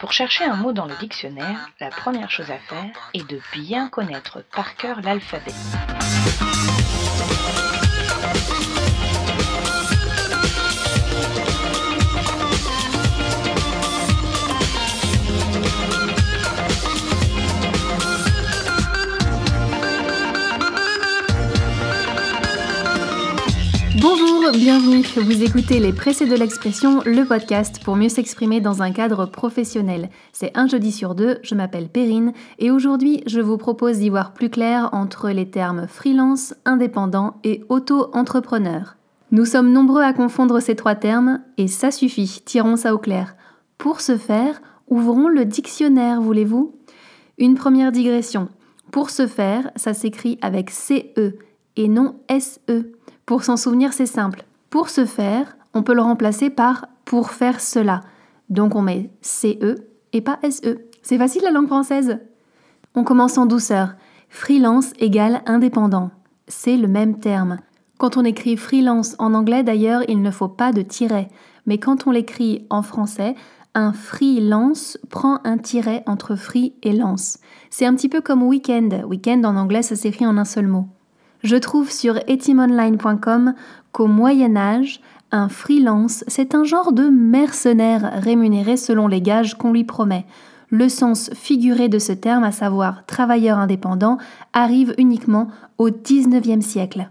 Pour chercher un mot dans le dictionnaire, la première chose à faire est de bien connaître par cœur l'alphabet. Bienvenue. Vous écoutez Les Pressés de l'expression, le podcast pour mieux s'exprimer dans un cadre professionnel. C'est un jeudi sur deux, je m'appelle Perrine et aujourd'hui je vous propose d'y voir plus clair entre les termes freelance, indépendant et auto-entrepreneur. Nous sommes nombreux à confondre ces trois termes et ça suffit, tirons ça au clair. Pour ce faire, ouvrons le dictionnaire, voulez-vous? Une première digression. Pour ce faire, ça s'écrit avec CE et non SE. Pour s'en souvenir, c'est simple. Pour ce faire, on peut le remplacer par pour faire cela. Donc on met CE et pas SE. C'est facile la langue française. On commence en douceur. Freelance égale indépendant. C'est le même terme. Quand on écrit freelance en anglais d'ailleurs, il ne faut pas de tiret. Mais quand on l'écrit en français, un freelance prend un tiret entre free et lance. C'est un petit peu comme weekend. Weekend en anglais, ça s'écrit en un seul mot. Je trouve sur etimonline.com qu'au Moyen Âge, un freelance, c'est un genre de mercenaire rémunéré selon les gages qu'on lui promet. Le sens figuré de ce terme, à savoir travailleur indépendant, arrive uniquement au XIXe siècle.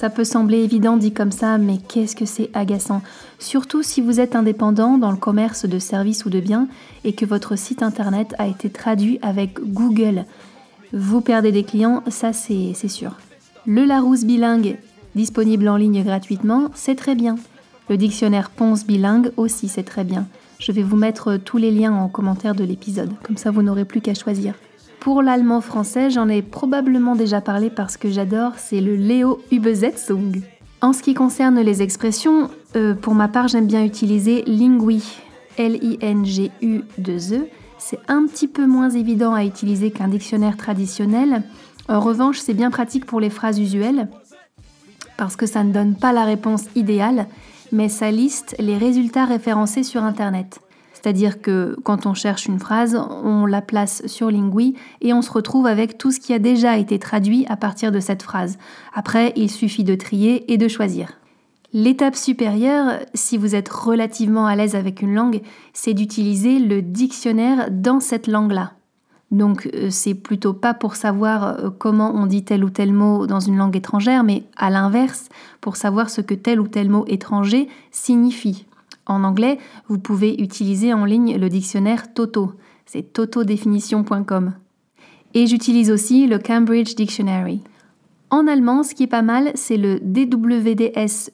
ça peut sembler évident dit comme ça, mais qu'est-ce que c'est agaçant Surtout si vous êtes indépendant dans le commerce de services ou de biens et que votre site internet a été traduit avec Google. Vous perdez des clients, ça c'est sûr. Le Larousse bilingue, disponible en ligne gratuitement, c'est très bien. Le dictionnaire Ponce bilingue aussi, c'est très bien. Je vais vous mettre tous les liens en commentaire de l'épisode, comme ça vous n'aurez plus qu'à choisir. Pour l'allemand français, j'en ai probablement déjà parlé parce que j'adore, c'est le Léo Übersetzung. En ce qui concerne les expressions, euh, pour ma part, j'aime bien utiliser Lingui, L-I-N-G-U-2-E. C'est un petit peu moins évident à utiliser qu'un dictionnaire traditionnel. En revanche, c'est bien pratique pour les phrases usuelles parce que ça ne donne pas la réponse idéale, mais ça liste les résultats référencés sur Internet. C'est-à-dire que quand on cherche une phrase, on la place sur Lingui et on se retrouve avec tout ce qui a déjà été traduit à partir de cette phrase. Après, il suffit de trier et de choisir. L'étape supérieure, si vous êtes relativement à l'aise avec une langue, c'est d'utiliser le dictionnaire dans cette langue-là. Donc euh, c'est plutôt pas pour savoir euh, comment on dit tel ou tel mot dans une langue étrangère, mais à l'inverse, pour savoir ce que tel ou tel mot étranger signifie. En anglais, vous pouvez utiliser en ligne le dictionnaire Toto. C'est totodéfinition.com. Et j'utilise aussi le Cambridge Dictionary. En allemand, ce qui est pas mal, c'est le dwds.de.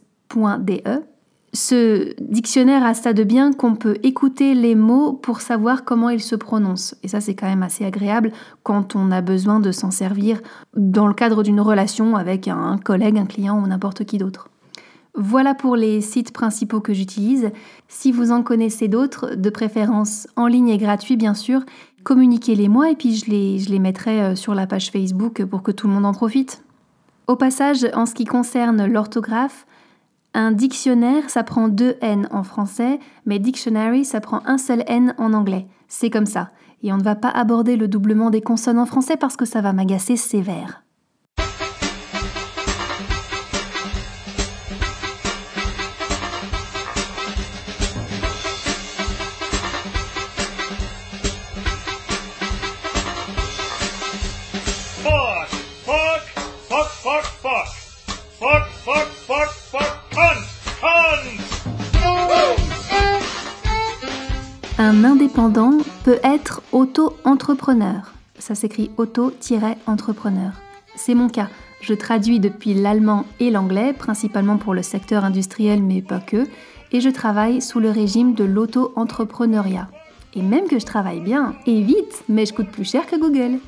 Ce dictionnaire a ça de bien qu'on peut écouter les mots pour savoir comment ils se prononcent. Et ça, c'est quand même assez agréable quand on a besoin de s'en servir dans le cadre d'une relation avec un collègue, un client ou n'importe qui d'autre. Voilà pour les sites principaux que j'utilise. Si vous en connaissez d'autres, de préférence en ligne et gratuit bien sûr, communiquez-les moi et puis je les, mettrai euh, sur la page Facebook pour que tout le monde en profite. Au passage, en ce qui concerne l'orthographe, un dictionnaire, ça prend deux N en français, mais dictionary, ça prend un seul N en anglais. C'est comme ça. Et on ne va pas aborder le doublement des consonnes en français parce que ça va m'agacer sévère. Un indépendant peut être auto-entrepreneur. Ça s'écrit auto-entrepreneur. C'est mon cas. Je traduis depuis l'allemand et l'anglais, principalement pour le secteur industriel, mais pas que. et je travaille sous le régime de l'auto-entrepreneuriat. Et même que je travaille bien et vite, mais je coûte plus cher que Google.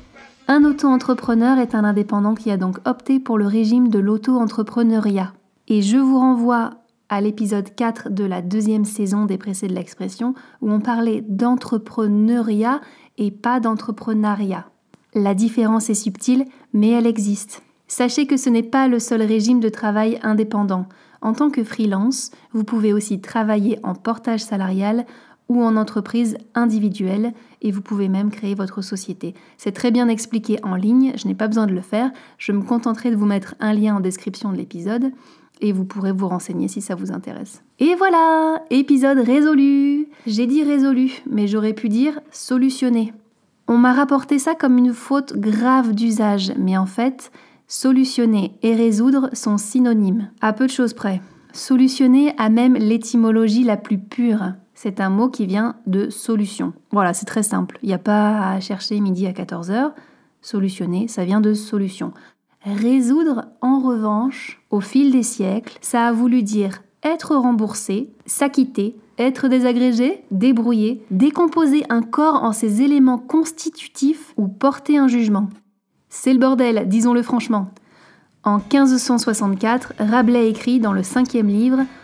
Un auto-entrepreneur est un indépendant qui a donc opté pour le régime de l'auto-entrepreneuriat. Et je vous renvoie à l'épisode 4 de la deuxième saison des Pressés de l'expression où on parlait d'entrepreneuriat et pas d'entrepreneuriat. La différence est subtile, mais elle existe. Sachez que ce n'est pas le seul régime de travail indépendant. En tant que freelance, vous pouvez aussi travailler en portage salarial ou en entreprise individuelle et vous pouvez même créer votre société. C'est très bien expliqué en ligne, je n'ai pas besoin de le faire, je me contenterai de vous mettre un lien en description de l'épisode et vous pourrez vous renseigner si ça vous intéresse. Et voilà, épisode résolu. J'ai dit résolu, mais j'aurais pu dire solutionné. On m'a rapporté ça comme une faute grave d'usage, mais en fait, solutionner et résoudre sont synonymes, à peu de choses près. Solutionner a même l'étymologie la plus pure. C'est un mot qui vient de solution. Voilà, c'est très simple. Il n'y a pas à chercher midi à 14h. Solutionner, ça vient de solution. Résoudre, en revanche, au fil des siècles, ça a voulu dire être remboursé, s'acquitter, être désagrégé, débrouillé, décomposer un corps en ses éléments constitutifs ou porter un jugement. C'est le bordel, disons-le franchement. En 1564, Rabelais écrit dans le cinquième livre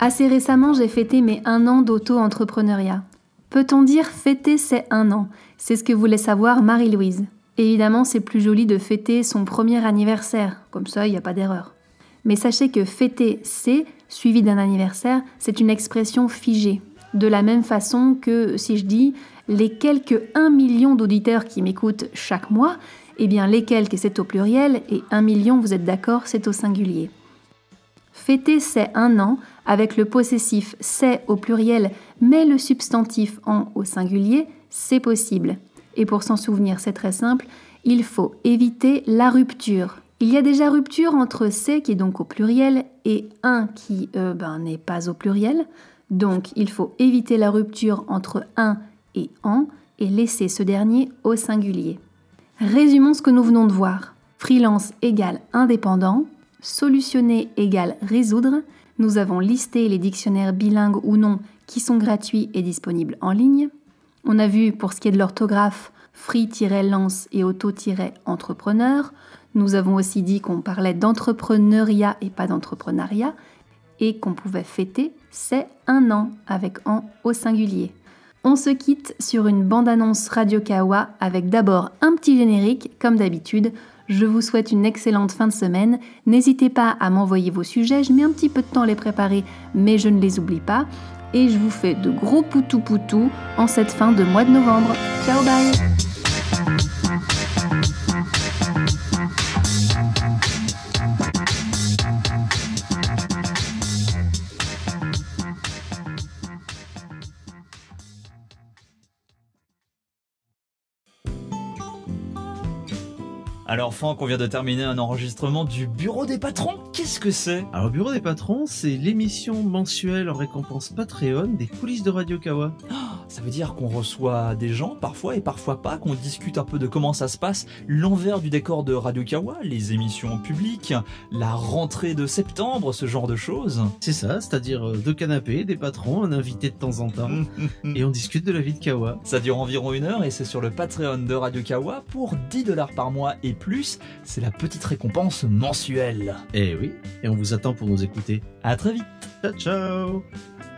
Assez récemment, j'ai fêté mes un an d'auto-entrepreneuriat. Peut-on dire fêter ses un an C'est ce que voulait savoir Marie-Louise. Évidemment, c'est plus joli de fêter son premier anniversaire, comme ça il n'y a pas d'erreur. Mais sachez que fêter c'est, suivi d'un anniversaire, c'est une expression figée. De la même façon que si je dis les quelques 1 million d'auditeurs qui m'écoutent chaque mois, eh bien les quelques c'est au pluriel et 1 million, vous êtes d'accord, c'est au singulier. Fêter c'est un an avec le possessif c'est au pluriel mais le substantif en au singulier, c'est possible. Et pour s'en souvenir, c'est très simple, il faut éviter la rupture. Il y a déjà rupture entre c'est qui est donc au pluriel et un qui euh, ben, n'est pas au pluriel. Donc il faut éviter la rupture entre un et en et laisser ce dernier au singulier. Résumons ce que nous venons de voir. Freelance égale indépendant, solutionner égale résoudre. Nous avons listé les dictionnaires bilingues ou non qui sont gratuits et disponibles en ligne. On a vu pour ce qui est de l'orthographe free-lance et auto-entrepreneur. Nous avons aussi dit qu'on parlait d'entrepreneuriat et pas d'entrepreneuriat et qu'on pouvait fêter c'est un an avec en au singulier. On se quitte sur une bande-annonce Radio Kawa avec d'abord un petit générique, comme d'habitude. Je vous souhaite une excellente fin de semaine. N'hésitez pas à m'envoyer vos sujets, je mets un petit peu de temps à les préparer, mais je ne les oublie pas. Et je vous fais de gros poutou poutou en cette fin de mois de novembre. Ciao bye Alors Franck, on vient de terminer un enregistrement du Bureau des patrons. Qu'est-ce que c'est? Alors Bureau des patrons, c'est l'émission mensuelle en récompense Patreon des coulisses de Radio Kawa. Oh, ça veut dire qu'on reçoit des gens parfois et parfois pas, qu'on discute un peu de comment ça se passe, l'envers du décor de Radio Kawa, les émissions publiques, la rentrée de septembre, ce genre de choses. C'est ça, c'est-à-dire euh, deux canapés, des patrons, un invité de temps en temps, et on discute de la vie de Kawa. Ça dure environ une heure et c'est sur le Patreon de Radio Kawa pour 10 dollars par mois et plus, c'est la petite récompense mensuelle. Eh oui, et on vous attend pour nous écouter. À très vite. Ciao ciao